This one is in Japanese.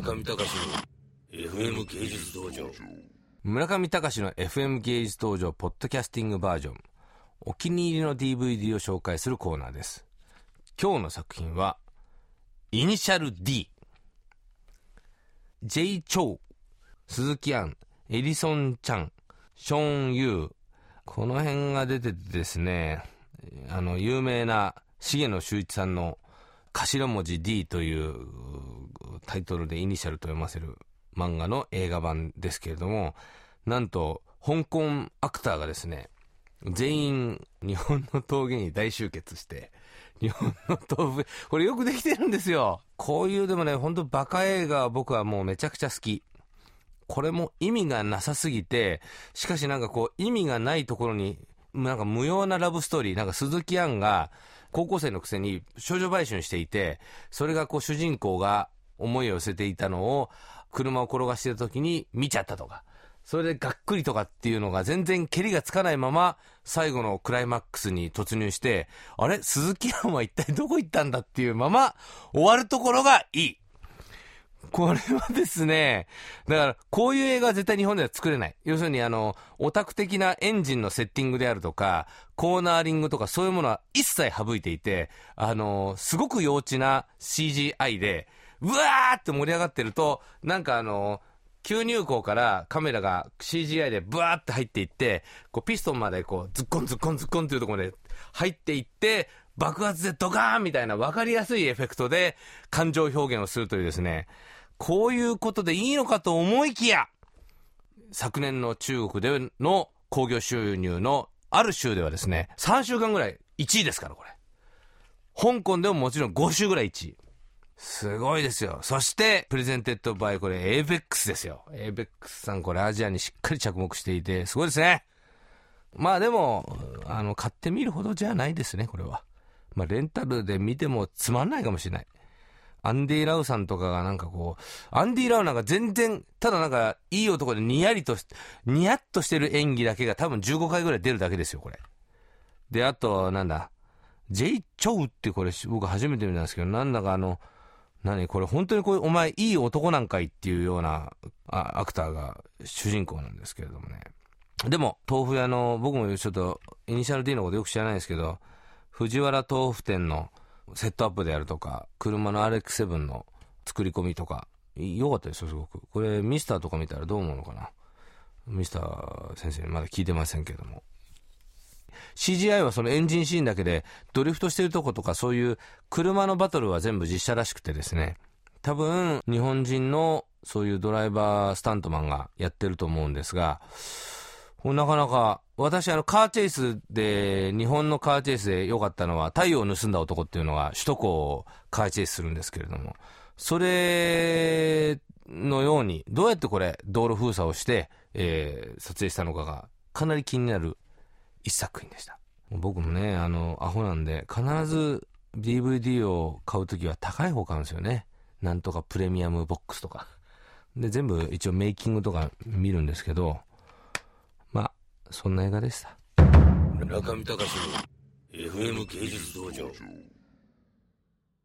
村上隆の FM 芸術道場。村上隆の FM 芸術道場ポッドキャスティングバージョン。お気に入りの DVD を紹介するコーナーです。今日の作品はイニシャル D J. チョウ鈴木杏エリソン・チャンショーン・ユー。この辺が出ててですねあの有名な重野修一さんの頭文字 D というタイトルでイニシャルと読ませる漫画の映画版ですけれども、なんと、香港アクターがですね、全員日本の峠に大集結して、日本の豆腐、これよくできてるんですよ。こういうでもね、本当バカ映画は僕はもうめちゃくちゃ好き。これも意味がなさすぎて、しかしなんかこう意味がないところに、なんか無用なラブストーリー、なんか鈴木杏が高校生のくせに少女売春していて、それがこう主人公が思いを寄せていたのを車を転がしてた時に見ちゃったとか、それでがっくりとかっていうのが全然蹴りがつかないまま最後のクライマックスに突入して、あれ？鈴木蘭は一体どこ行ったんだっていうまま終わるところがいい。これはですね、だから、こういう映画は絶対日本では作れない。要するに、あの、オタク的なエンジンのセッティングであるとか、コーナーリングとかそういうものは一切省いていて、あの、すごく幼稚な CGI で、うわーって盛り上がってると、なんかあの、吸入口からカメラが CGI でブワーって入っていって、こうピストンまでこうズッコンズッコンズッコンっていうところで入っていって、爆発でドカーンみたいな分かりやすいエフェクトで感情表現をするというですね、こういうことでいいのかと思いきや、昨年の中国での興行収入のある州ではですね、3週間ぐらい1位ですから、これ。香港でももちろん5週ぐらい1位。すごいですよ。そして、プレゼンテッドバイこれ ABEX ですよ。ABEX さんこれアジアにしっかり着目していて、すごいですね。まあでも、あの、買ってみるほどじゃないですね、これは。まあレンタルで見てもつまんないかもしれない。アンディ・ラウさんとかがなんかこう、アンディ・ラウなんか全然、ただなんか、いい男でにやりとし、にやっとしてる演技だけが多分15回ぐらい出るだけですよ、これ。で、あと、なんだ、ジェイ・チョウってこれ僕初めて見たんですけど、なんだかあの、何これ本当にこれお前いい男なんかいっていうようなあアクターが主人公なんですけれどもね。でも、豆腐屋の、僕もちょっと、イニシャル D のことよく知らないですけど、藤原豆腐店のセットアップであるとか、車の RX7 の作り込みとか、良かったですよ、すごく。これ、ミスターとか見たらどう思うのかな。ミスター先生にまだ聞いてませんけども。CGI はそのエンジンシーンだけで、ドリフトしてるとことか、そういう車のバトルは全部実写らしくてですね、多分、日本人のそういうドライバースタントマンがやってると思うんですが、なかなか、私あのカーチェイスで、日本のカーチェイスで良かったのは、太陽を盗んだ男っていうのが首都高をカーチェイスするんですけれども、それのように、どうやってこれ、道路封鎖をして、えー撮影したのかが、かなり気になる一作品でした。僕もね、あの、アホなんで、必ず DVD を買うときは高い方買うんですよね。なんとかプレミアムボックスとか。で、全部一応メイキングとか見るんですけど、そんな映画でした。中見隆の FM 芸術道場